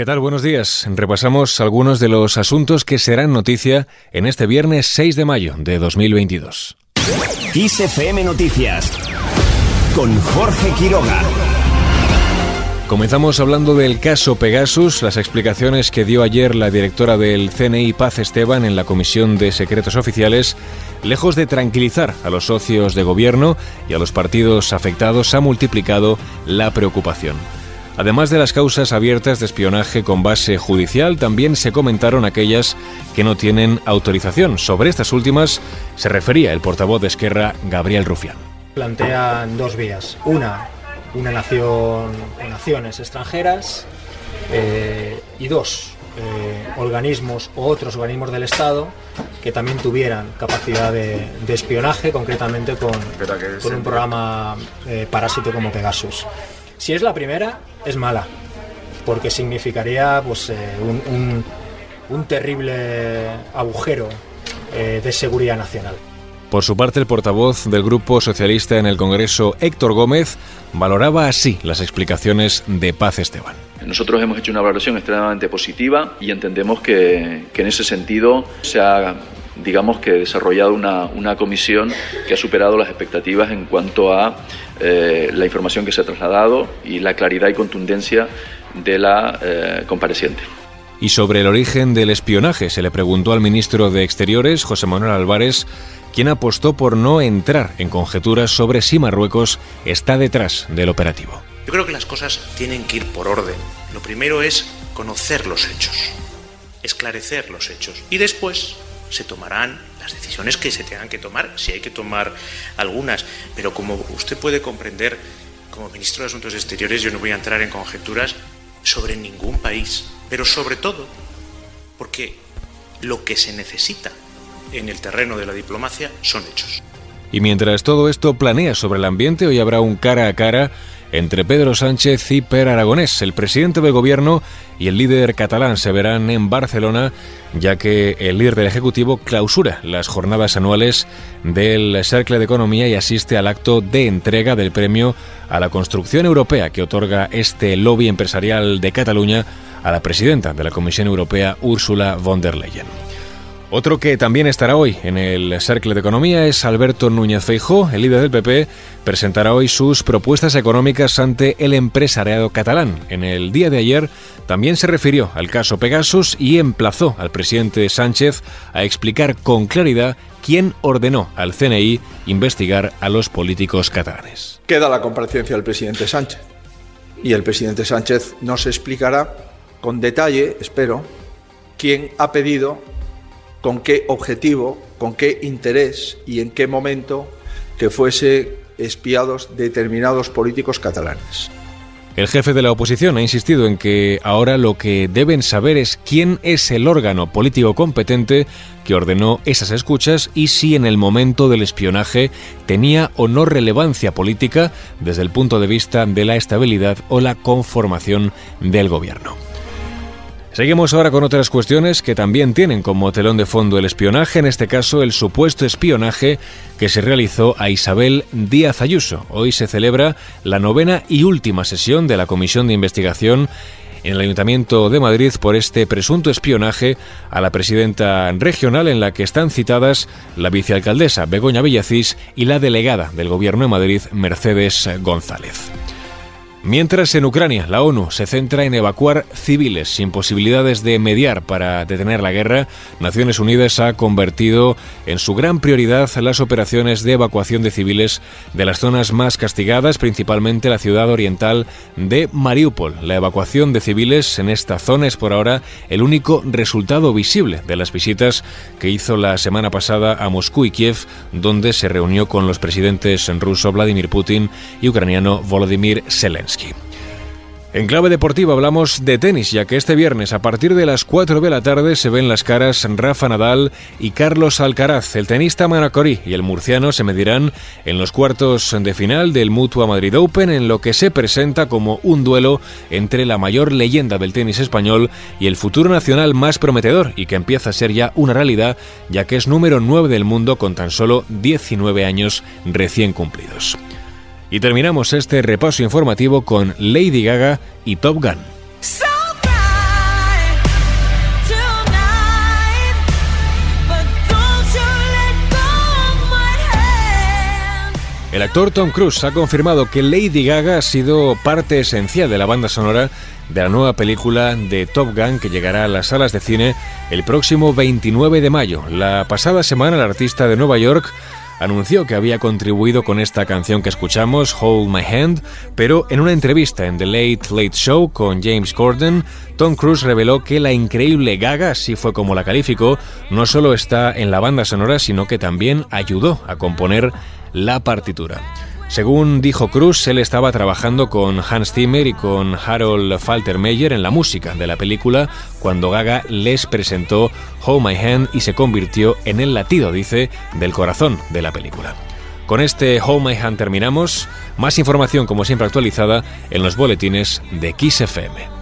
¿Qué tal? Buenos días. Repasamos algunos de los asuntos que serán noticia en este viernes 6 de mayo de 2022. XFM Noticias con Jorge Quiroga. Comenzamos hablando del caso Pegasus, las explicaciones que dio ayer la directora del CNI Paz Esteban en la Comisión de Secretos Oficiales, lejos de tranquilizar a los socios de gobierno y a los partidos afectados, ha multiplicado la preocupación. Además de las causas abiertas de espionaje con base judicial, también se comentaron aquellas que no tienen autorización. Sobre estas últimas se refería el portavoz de Esquerra, Gabriel Rufián. Plantean dos vías. Una, una nación o naciones extranjeras eh, y dos eh, organismos o otros organismos del Estado que también tuvieran capacidad de, espionaje, concretamente con, con un programa eh, parásito como Pegasus. Si es la primera, es mala, porque significaría pues, un, un, terrible agujero de seguridad nacional. Por su parte, el portavoz del Grupo Socialista en el Congreso, Héctor Gómez, valoraba así las explicaciones de Paz Esteban. Nosotros hemos hecho una valoración extremadamente positiva y entendemos que, en ese sentido se ha digamos que desarrollado una, una, comisión que ha superado las expectativas en cuanto a eh, la información que se ha trasladado y la claridad y contundencia de la eh, compareciente. Y sobre el origen del espionaje se le preguntó al ministro de Exteriores, José Manuel Álvarez, quien apostó por no entrar en conjeturas sobre si Marruecos está detrás del operativo. Yo creo que las cosas tienen que ir por orden. Lo primero es conocer los hechos, esclarecer los hechos y después se tomarán las decisiones que se tengan que tomar, si hay que tomar algunas, pero como usted puede comprender, como ministro de Asuntos Exteriores yo no voy a entrar en conjeturas sobre ningún país, pero sobre todo porque lo que se necesita en el terreno de la diplomacia son hechos. Y mientras todo esto planea sobre el ambiente, hoy habrá un cara a cara entre Pedro Sánchez y Per Aragonés. El presidente del gobierno y el líder catalán se verán en Barcelona, ya que el líder del Ejecutivo clausura las jornadas anuales del Cercle de Economía y asiste al acto de entrega del premio a la construcción europea que otorga este lobby empresarial de Cataluña a la presidenta de la Comisión Europea, Ursula von der Leyen. Otro que también estará hoy en el Cercle de Economía es Alberto Núñez Feijó. El líder del PP presentará hoy sus propuestas económicas ante el empresariado catalán. En el día de ayer también se refirió al caso Pegasus y emplazó al presidente Sánchez a explicar con claridad quién ordenó al CNI investigar a los políticos catalanes. Queda la comparecencia del presidente Sánchez y el presidente Sánchez nos explicará con detalle, espero, quién ha pedido con qué objetivo, con qué interés y en qué momento que fuese espiados determinados políticos catalanes. El jefe de la oposición ha insistido en que ahora lo que deben saber es quién es el órgano político competente que ordenó esas escuchas y si en el momento del espionaje tenía o no relevancia política desde el punto de vista de la estabilidad o la conformación del gobierno. Seguimos ahora con otras cuestiones que también tienen como telón de fondo el espionaje, en este caso el supuesto espionaje que se realizó a Isabel Díaz Ayuso. Hoy se celebra la novena y última sesión de la Comisión de Investigación en el Ayuntamiento de Madrid por este presunto espionaje a la presidenta regional en la que están citadas la vicealcaldesa Begoña Villacís y la delegada del Gobierno de Madrid Mercedes González. Mientras en Ucrania la ONU se centra en evacuar civiles sin posibilidades de mediar para detener la guerra, Naciones Unidas ha convertido en su gran prioridad las operaciones de evacuación de civiles de las zonas más castigadas, principalmente la ciudad oriental de Mariupol. La evacuación de civiles en esta zona es por ahora el único resultado visible de las visitas que hizo la semana pasada a Moscú y Kiev, donde se reunió con los presidentes ruso Vladimir Putin y ucraniano Volodymyr Zelensky. En clave deportiva hablamos de tenis, ya que este viernes a partir de las 4 de la tarde se ven las caras Rafa Nadal y Carlos Alcaraz. El tenista manacorí y el murciano se medirán en los cuartos de final del Mutua Madrid Open, en lo que se presenta como un duelo entre la mayor leyenda del tenis español y el futuro nacional más prometedor y que empieza a ser ya una realidad, ya que es número 9 del mundo con tan solo 19 años recién cumplidos. Y terminamos este repaso informativo con Lady Gaga y Top Gun. El actor Tom Cruise ha confirmado que Lady Gaga ha sido parte esencial de la banda sonora de la nueva película de Top Gun que llegará a las salas de cine el próximo 29 de mayo. La pasada semana el artista de Nueva York anunció que había contribuido con esta canción que escuchamos, Hold My Hand, pero en una entrevista en The Late Late Show con James Corden, Tom Cruise reveló que la increíble Gaga, así fue como la calificó, no solo está en la banda sonora, sino que también ayudó a componer la partitura. Según dijo Cruz, él estaba trabajando con Hans Zimmer y con Harold Faltermeyer en la música de la película cuando Gaga les presentó Hold My Hand y se convirtió en el latido, dice, del corazón de la película. Con este Hold My Hand terminamos. Más información, como siempre, actualizada en los boletines de Kiss FM.